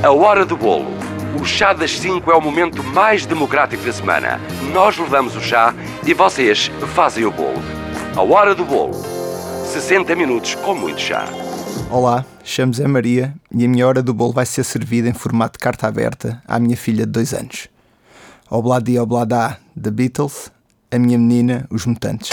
A hora do bolo. O chá das 5 é o momento mais democrático da semana. Nós levamos o chá e vocês fazem o bolo. A hora do bolo. 60 minutos com muito chá. Olá, chamo Zé Maria e a minha hora do bolo vai ser servida em formato de carta aberta à minha filha de 2 anos. Obladi Obladá, The Beatles, a minha menina, os mutantes.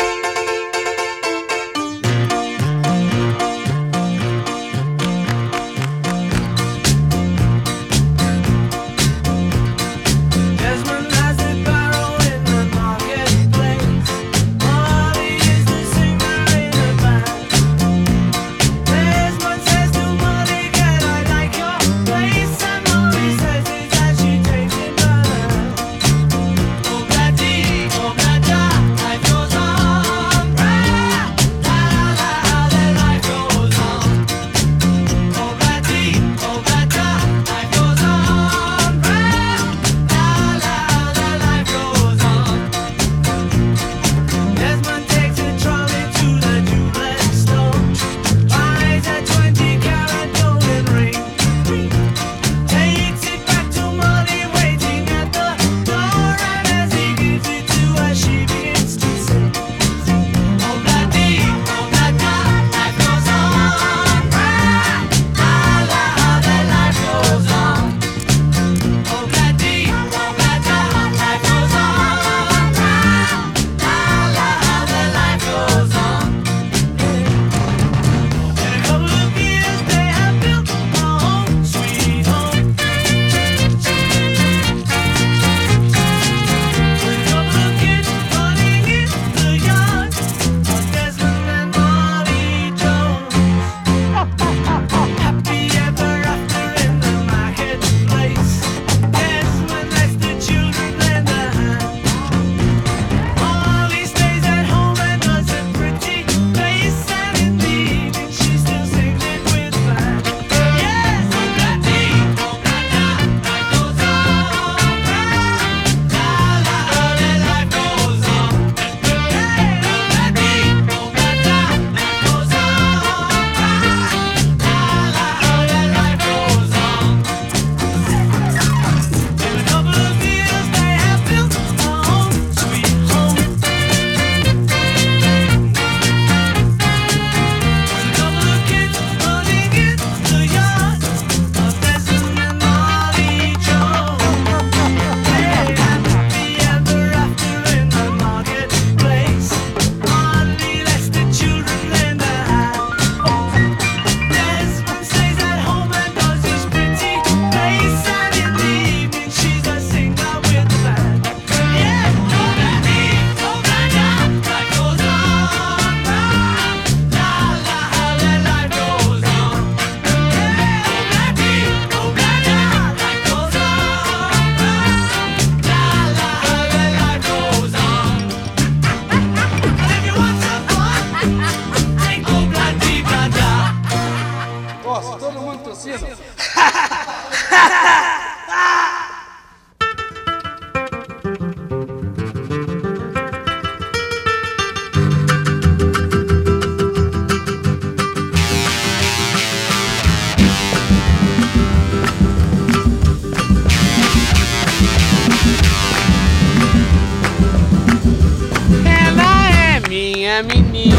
minha menina.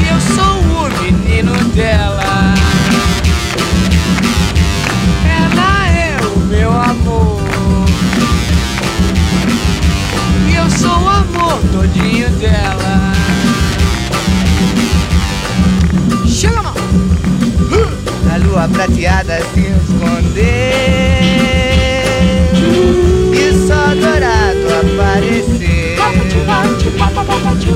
E eu sou o menino dela. Ela é o meu amor. E eu sou o amor todinho dela. Chega, mano. A lua prateada se esconder. E só dourado aparecer te mata, vou pra te.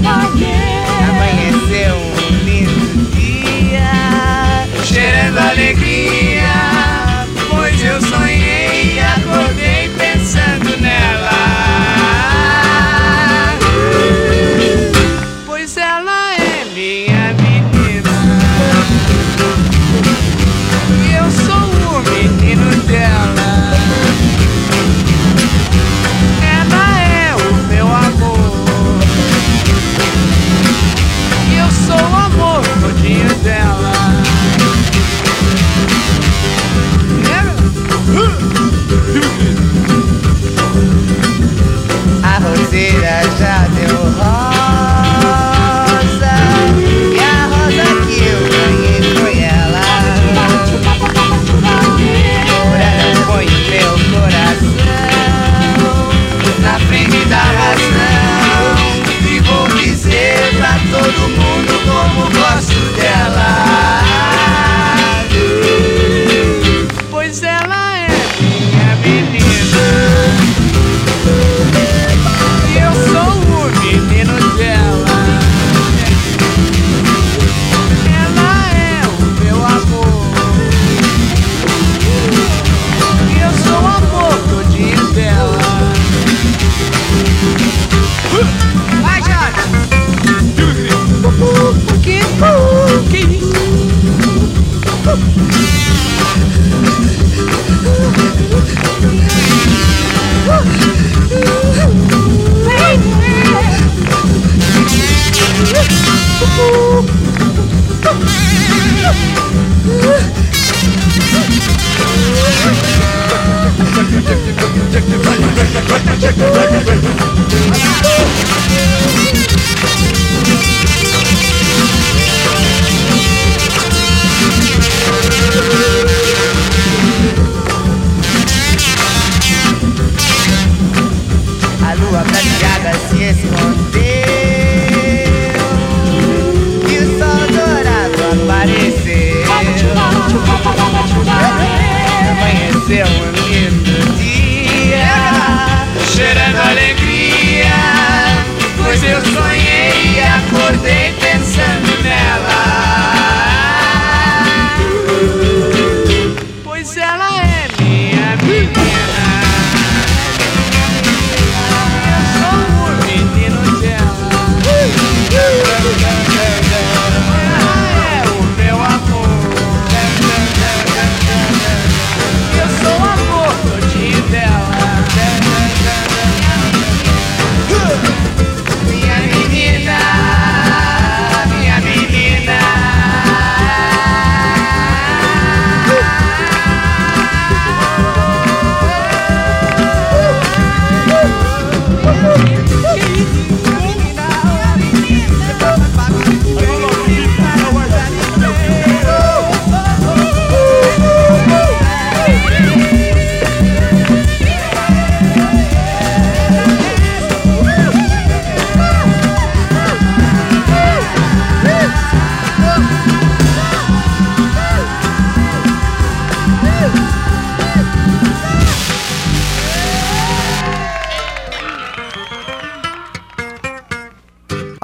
Amanheceu um lindo dia, cheirando alegria, pois eu sonhei e acordei pensando nela. A roseira já deu rosa.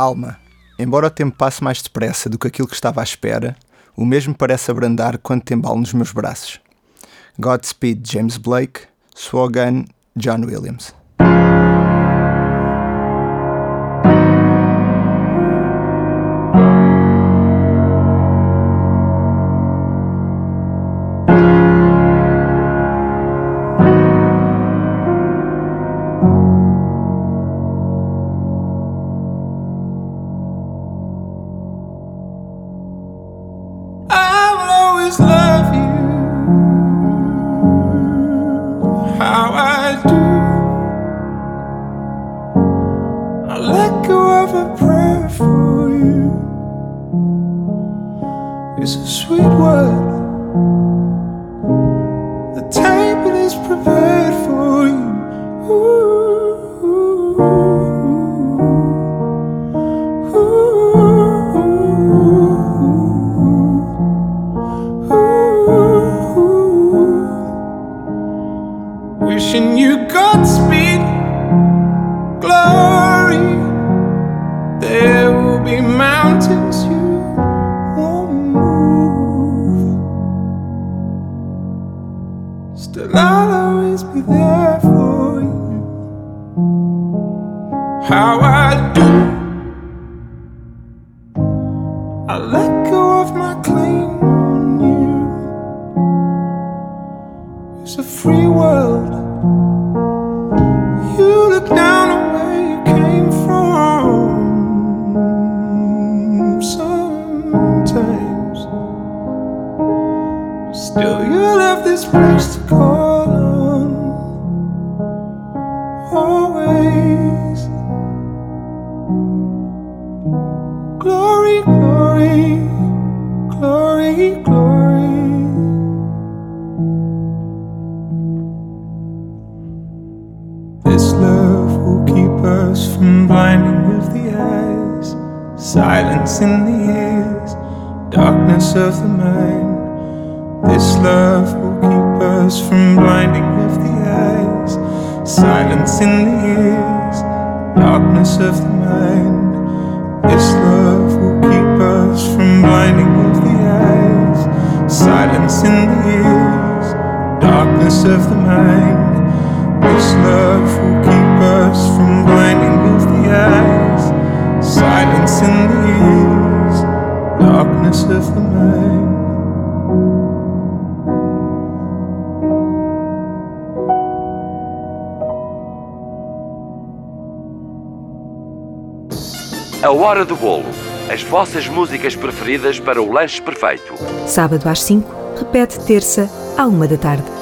alma. Embora o tempo passe mais depressa do que aquilo que estava à espera, o mesmo parece abrandar quando tem nos meus braços. Godspeed, James Blake. Swogan, John Williams. I'll always be there for you. How I Músicas preferidas para o lanche perfeito. Sábado às 5, repete terça à 1 da tarde.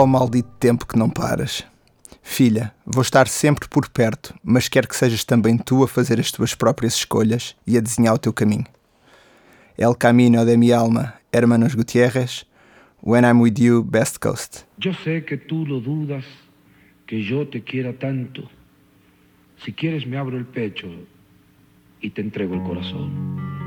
Oh maldito tempo que não paras. Filha, vou estar sempre por perto, mas quero que sejas também tu a fazer as tuas próprias escolhas e a desenhar o teu caminho. El camino de mi alma, Hermanos Gutierrez, When I'm with you, Best Coast. Yo sé que tú lo dudas, que yo te quiera tanto. Si quieres me abro el pecho y te entrego el corazón.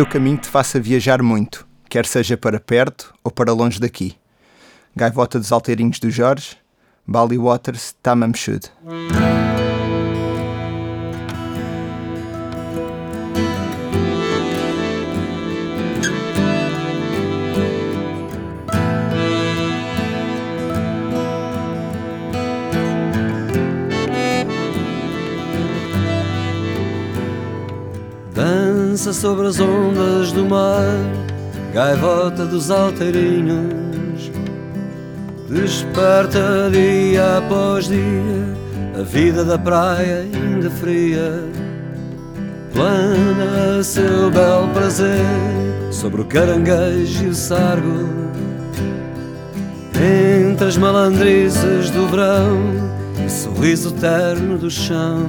Teu caminho te faça viajar muito, quer seja para perto ou para longe daqui. Gaivota dos Alteirinhos do Jorge, Bali Waters, Tamam Dança sobre as ondas do mar, gaivota dos alteirinhos. Desperta dia após dia, a vida da praia ainda fria. Plana seu belo prazer sobre o caranguejo e o sargo. Entre as malandrices do verão e o sorriso terno do chão.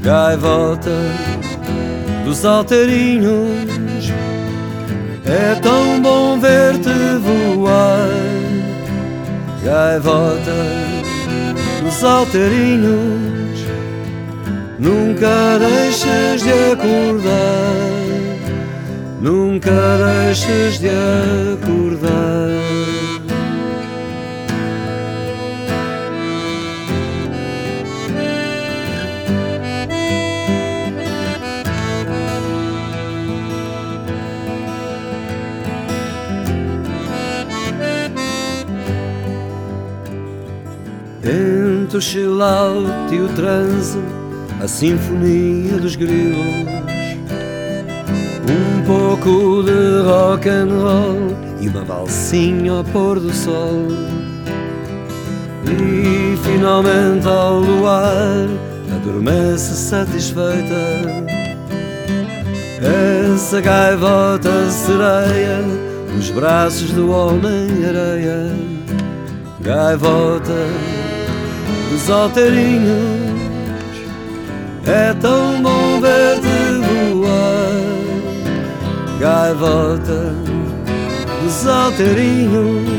Gaivota dos alteirinhos. É tão bom ver-te voar, gaivota dos alteirinhos. Nunca deixes de acordar, nunca deixes de acordar. O chill out e o transe, a sinfonia dos grilos. Um pouco de rock and roll e uma valsinha ao pôr do sol. E finalmente ao luar, adormece satisfeita. Essa gaivota sereia nos braços do homem-areia. Gaivota dos alteirinhos. É tão bom ver-te voar, gaivota dos alteirinhos.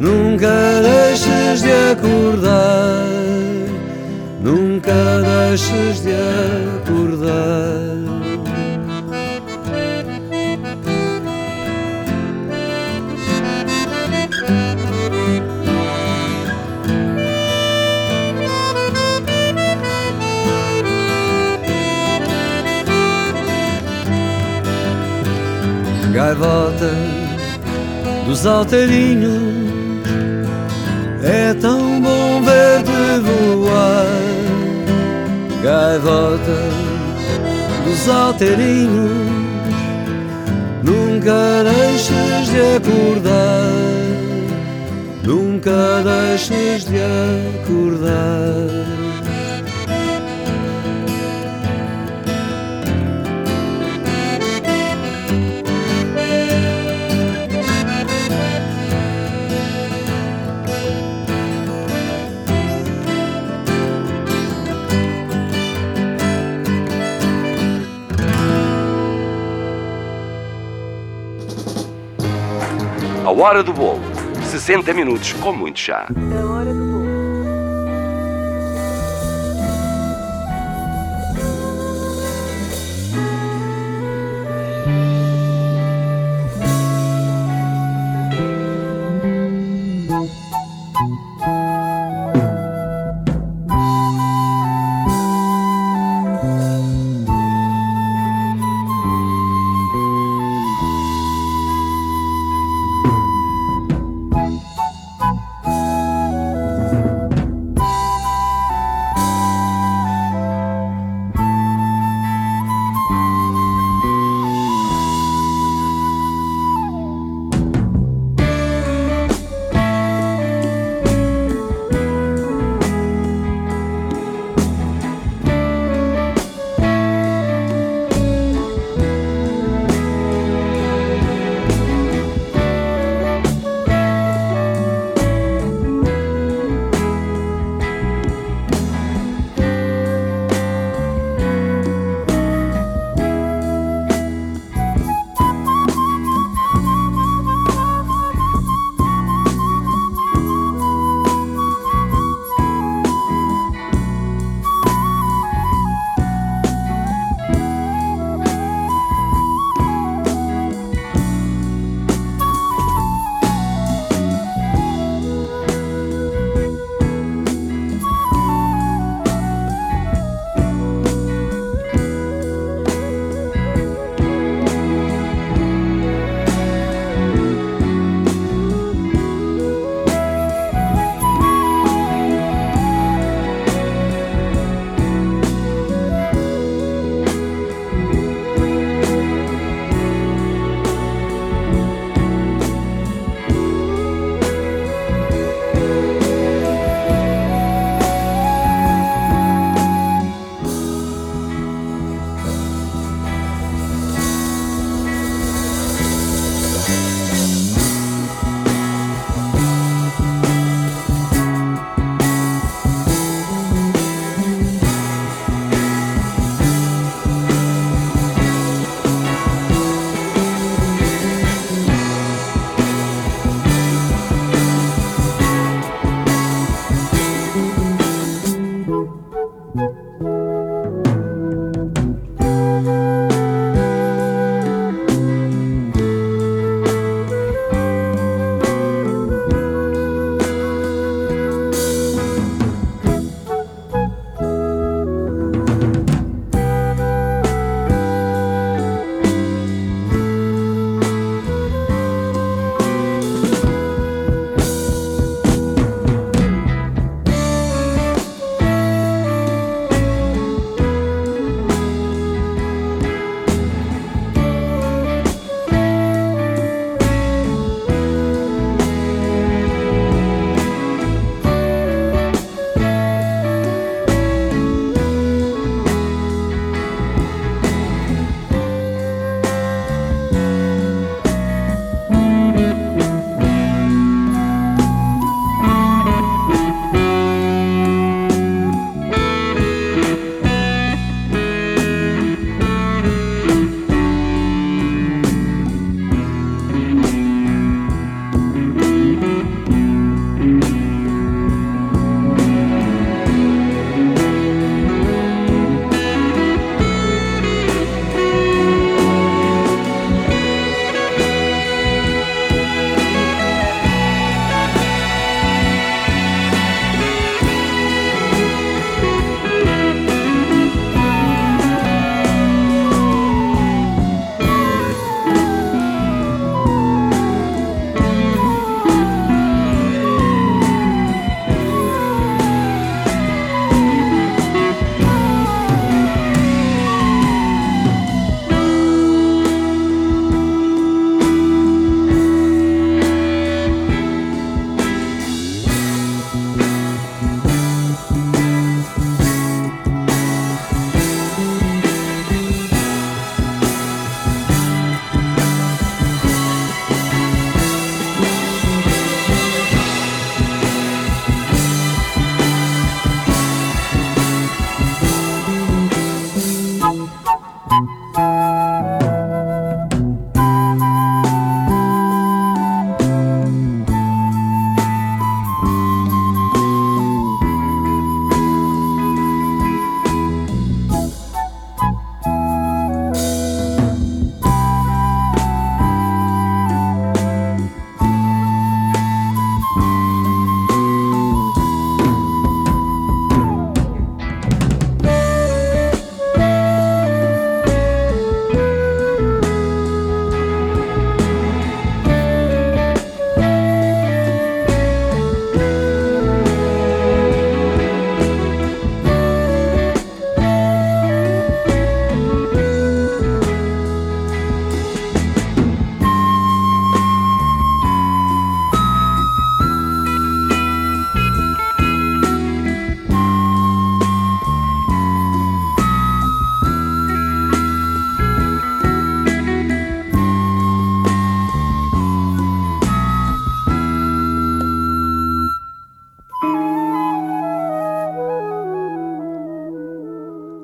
Nunca deixes de acordar, nunca deixes de acordar. Gaivota dos alteirinhos. É tão bom ver-te voar, gaivotas dos alteirinhos. Nunca deixes de acordar, nunca deixes de acordar. A hora do bolo. 60 minutos com muito chá.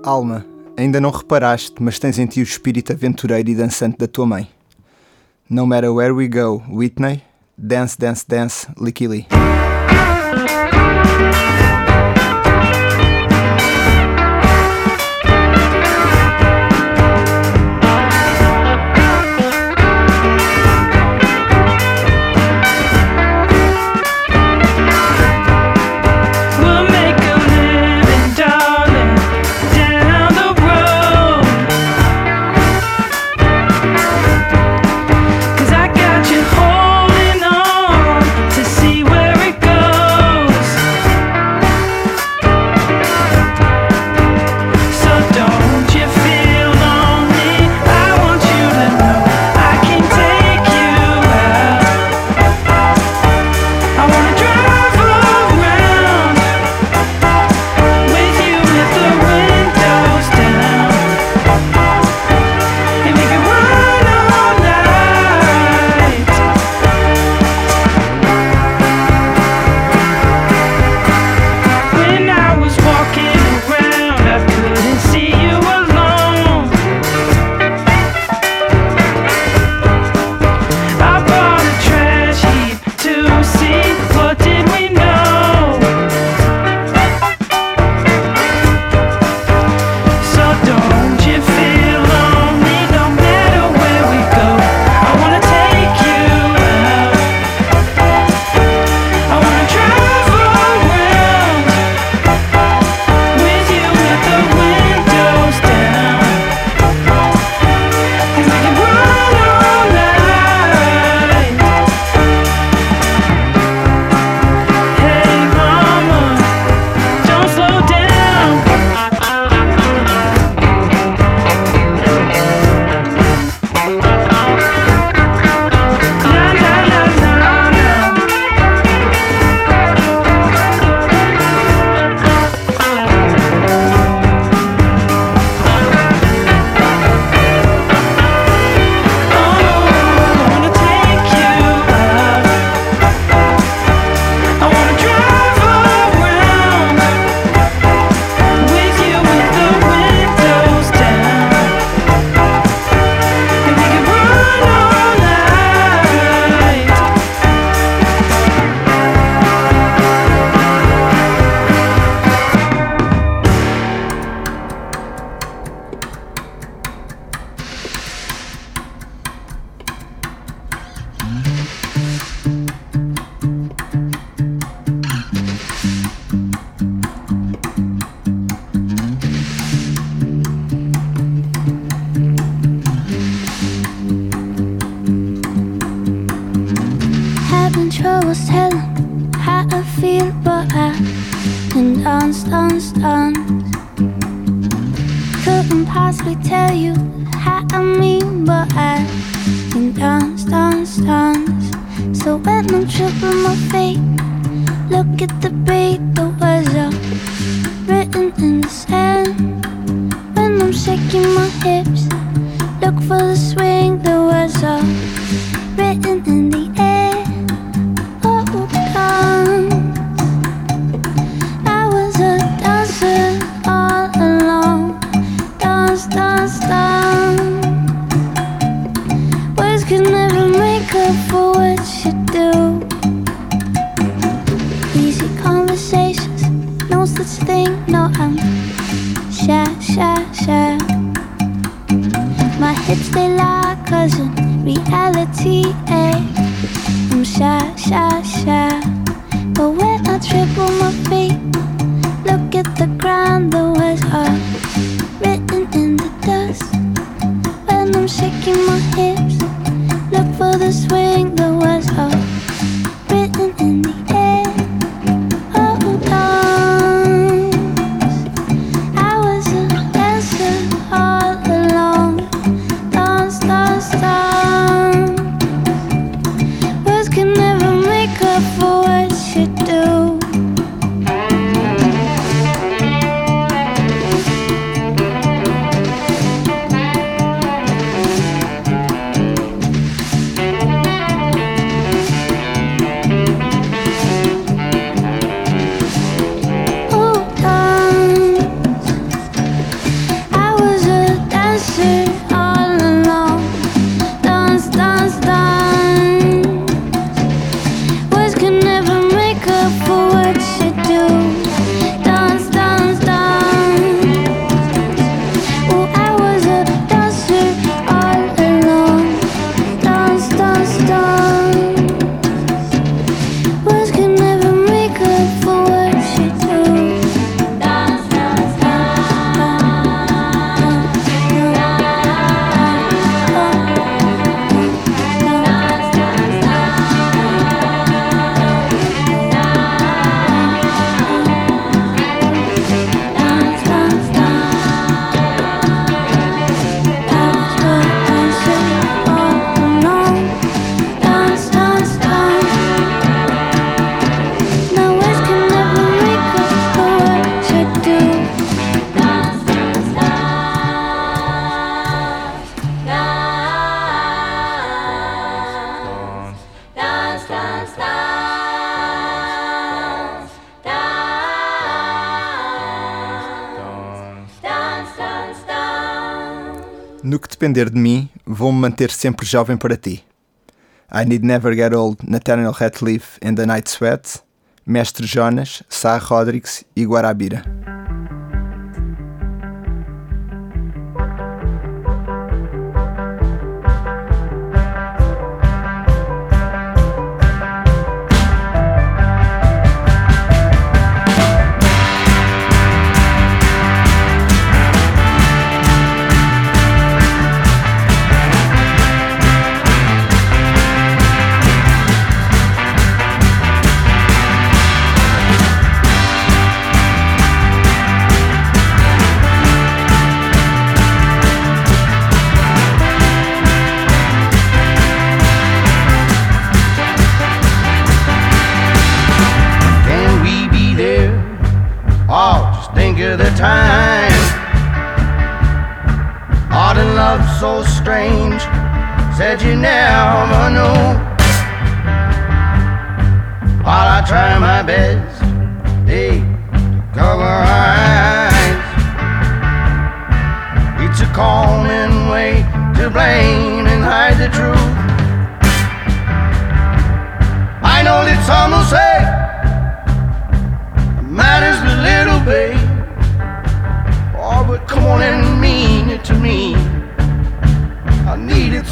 Alma, ainda não reparaste, mas tens em ti o espírito aventureiro e dançante da tua mãe. No matter where we go, Whitney, Dance, Dance, Dance, Licky Lee. depender de mim, vou-me manter sempre jovem para ti. I Need Never Get Old, Nathaniel Ratcliffe and The Night Sweat, Mestre Jonas, Sá Rodrigues e Guarabira. that you never know. While I try my best, hey, cover our eyes. It's a common way to blame and hide the truth. I know that some will say, matters a little bit. Oh, but come on and meet.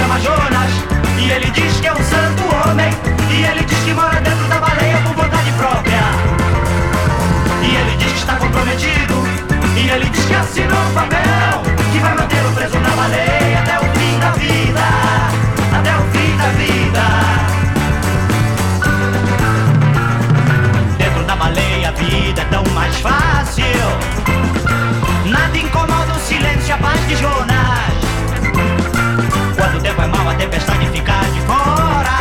chama Jonas E ele diz que é um santo homem E ele diz que mora dentro da baleia por vontade própria. E ele diz que está comprometido E ele diz que assinou um papel Que vai manter o preso na baleia até o fim da vida Até o fim da vida. Dentro da baleia a vida é tão mais fácil. Nada incomoda o silêncio e a paz de Jonas tempestade fica de fora.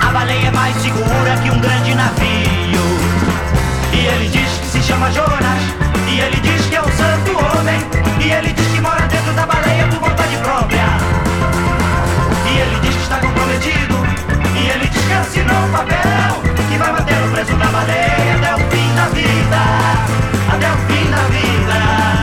A baleia é mais segura que um grande navio. E ele diz que se chama Jonas. E ele diz que é o santo homem. E ele diz que mora dentro da baleia por vontade própria. E ele diz que está comprometido. E ele diz que assinou um papel que vai manter o preço da baleia até o fim da vida. Até o fim da vida.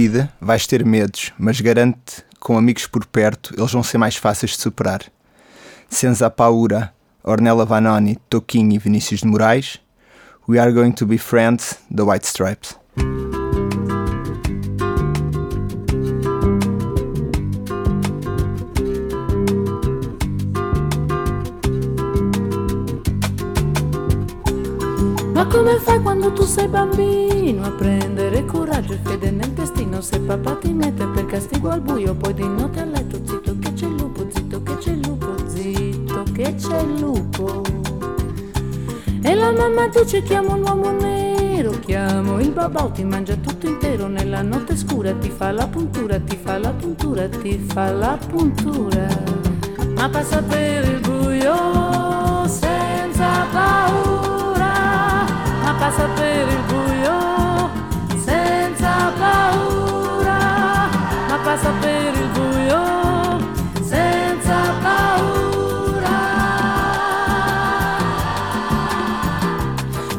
Vida vais ter medos, mas garante com amigos por perto eles vão ser mais fáceis de superar. Senza Paura, Ornella Vanoni, Toquinho e Vinícius de Moraes, We Are Going to Be Friends, The White Stripes. Ma come fai quando tu sei bambino a prendere coraggio e fede nel destino? Se papà ti mette per castigo al buio, poi di notte a letto zitto che c'è il lupo, zitto che c'è il lupo, zitto che c'è il lupo. E la mamma dice chiamo un uomo nero, chiamo il babà, ti mangia tutto intero nella notte scura, ti fa la puntura, ti fa la puntura, ti fa la puntura. Ma passa per il buio senza paura, passa per il buio senza paura, ma passa per il buio senza paura.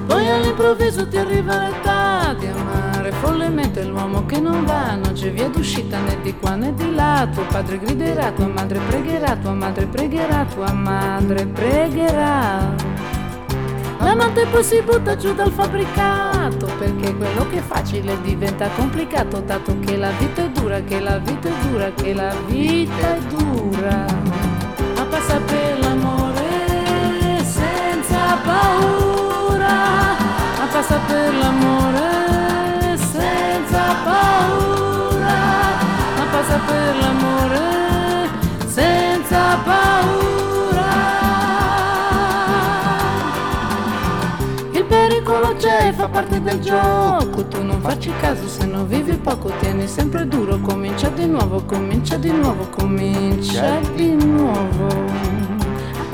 Poi all'improvviso ti arriva l'età di amare follemente l'uomo che non va, non c'è via d'uscita né di qua né di là. Tuo padre griderà, tua madre pregherà, tua madre pregherà, tua madre pregherà. L'amante poi si butta giù dal fabbricato perché quello che è facile diventa complicato dato che la vita è dura, che la vita è dura, che la vita è dura. Ma passa per l'amore senza paura, ma passa per l'amore c'è, fa parte del gioco, tu non facci caso se non vivi poco, tieni sempre duro, comincia di nuovo, comincia di nuovo, comincia di nuovo.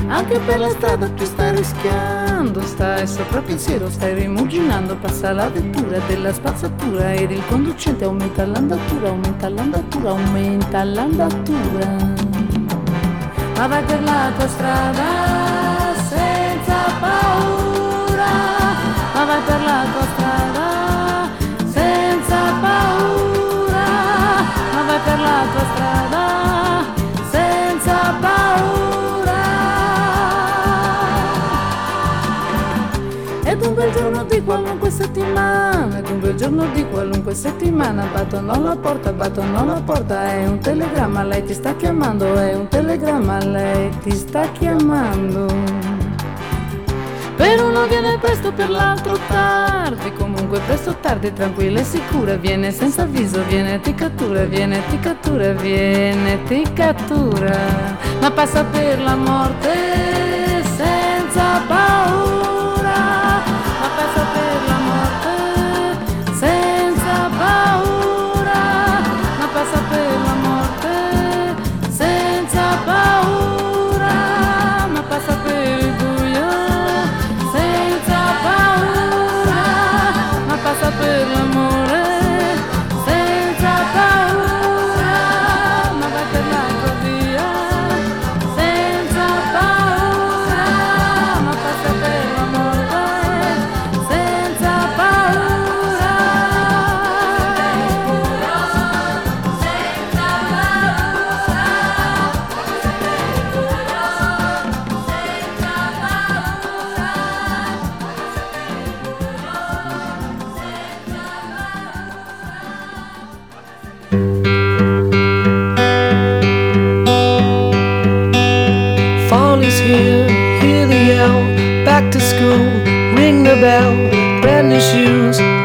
Anche per la strada tu stai rischiando, stai sopra pensiero, stai rimuginando, passa la vettura della spazzatura ed il conducente aumenta l'andatura, aumenta l'andatura, aumenta l'andatura. Ma vai per la tua strada vai per la tua strada senza paura, ma vai per la tua strada senza paura. Ed un bel giorno di qualunque settimana, ed un bel giorno di qualunque settimana, battono alla porta, battono alla porta, è un telegramma, lei ti sta chiamando, è un telegramma, lei ti sta chiamando. Per uno viene presto, per l'altro tardi. Comunque presto tardi, tranquilla e sicura Viene senza avviso, viene ti cattura Viene ti cattura, viene ti cattura Ma passa per la morte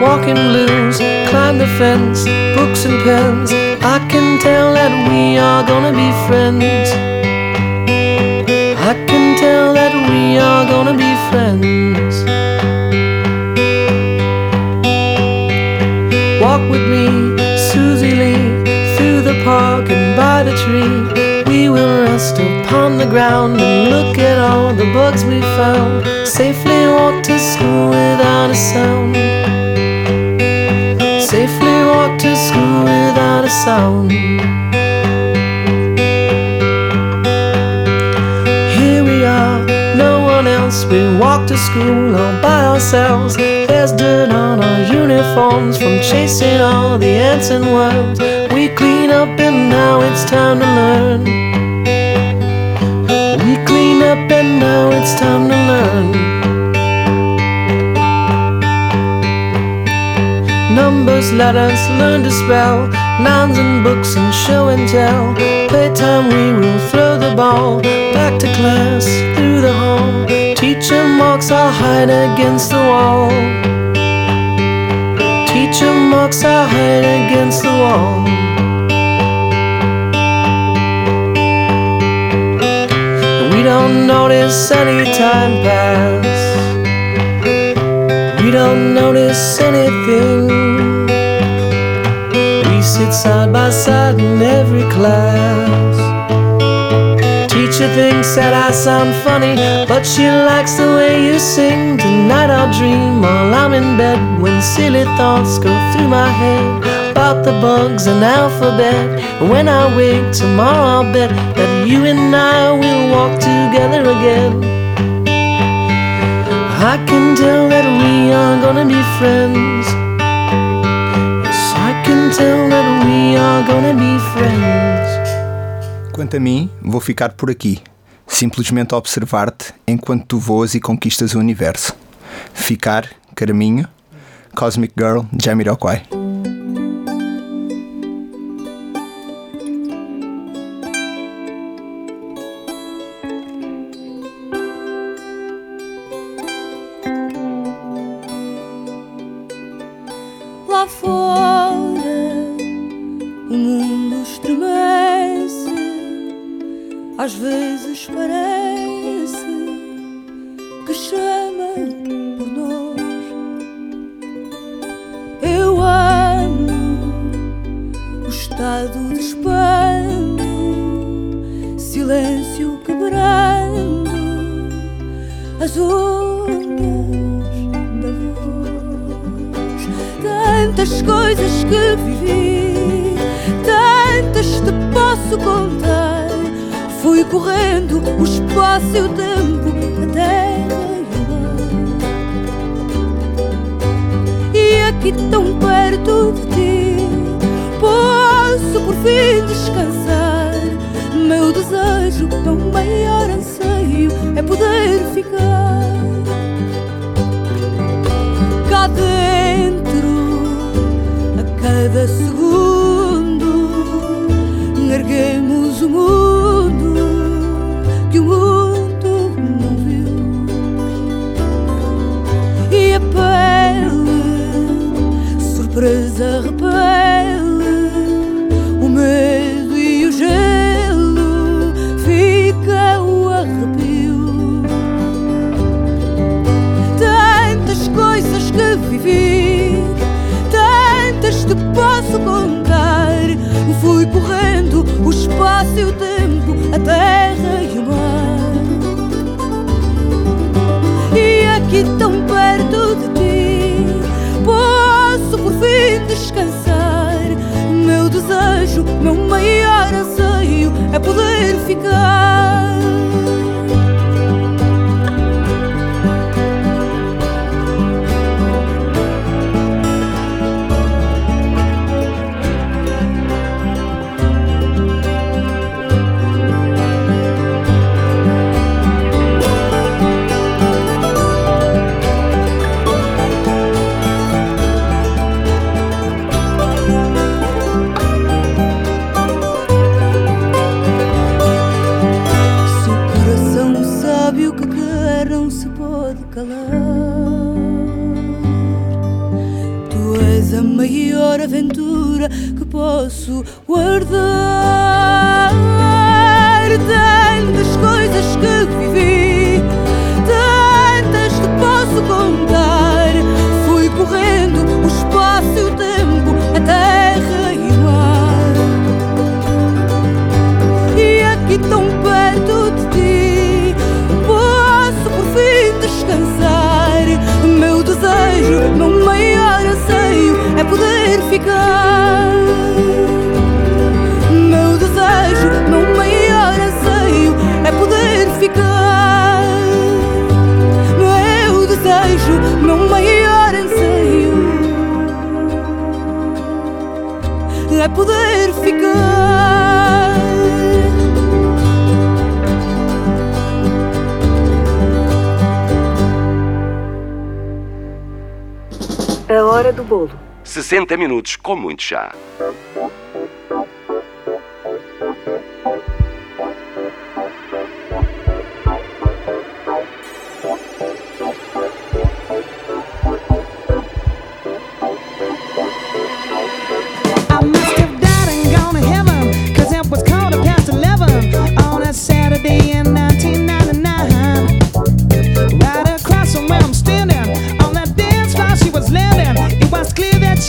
walking blues. Climb the fence, books and pens. I can tell that we are gonna be friends. I can tell that we are gonna be friends. Walk with me, Susie Lee, through the park and by the tree. We will rest upon the ground and look at all the bugs we found. Safely walk to school without a sound. Sound. Here we are, no one else. We walk to school all by ourselves. There's dirt on our uniforms from chasing all the ants and worms. We clean up and now it's time to learn. We clean up and now it's time to learn. Numbers, letters, learn to spell. Nouns and books and show and tell. Playtime, we will throw the ball. Back to class, through the hall. Teacher marks our hide against the wall. Teacher marks our hide against the wall. We don't notice any time pass. We don't notice anything. Sit side by side in every class. Teacher thinks that I sound funny, but she likes the way you sing. Tonight I'll dream while I'm in bed when silly thoughts go through my head about the bugs and alphabet. When I wake tomorrow, I'll bet that you and I will walk together again. I can tell that we are gonna be friends. Can tell that we are gonna be friends. Quanto a mim, vou ficar por aqui, simplesmente a observar-te enquanto tu voas e conquistas o universo. Ficar, caraminho, Cosmic Girl, Jamiroquai. Com muito chá.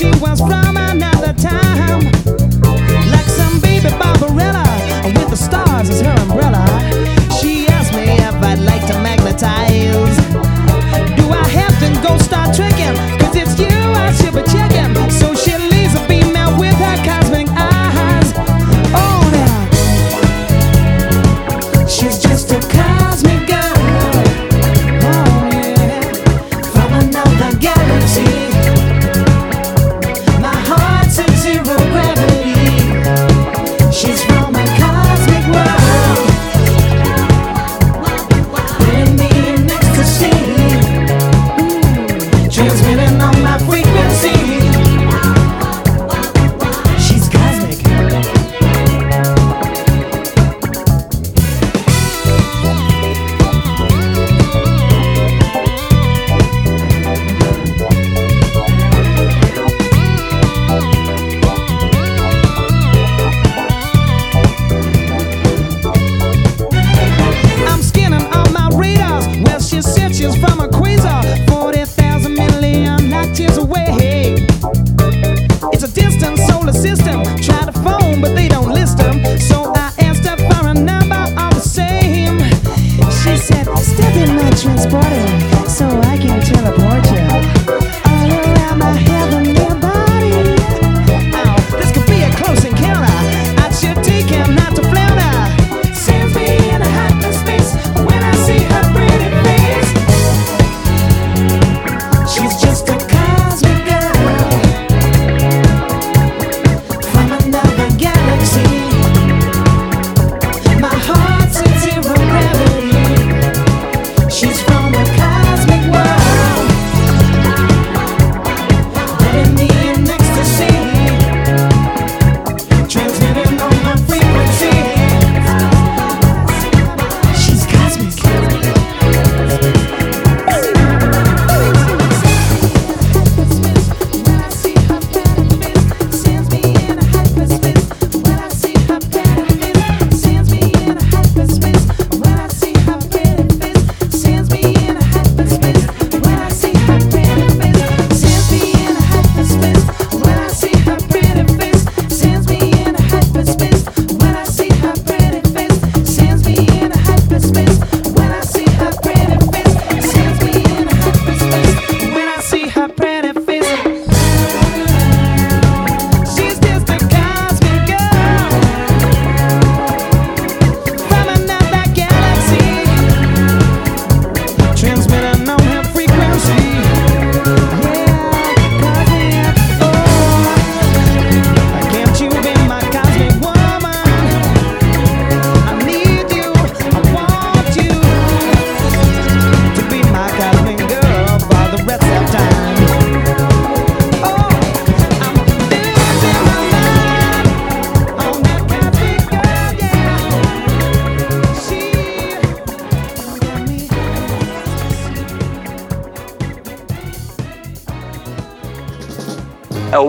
she was from another.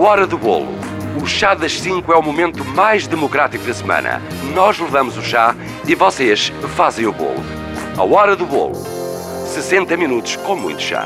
Hora do bolo. O chá das 5 é o momento mais democrático da semana. Nós levamos o chá e vocês fazem o bolo. A hora do bolo. 60 minutos com muito chá.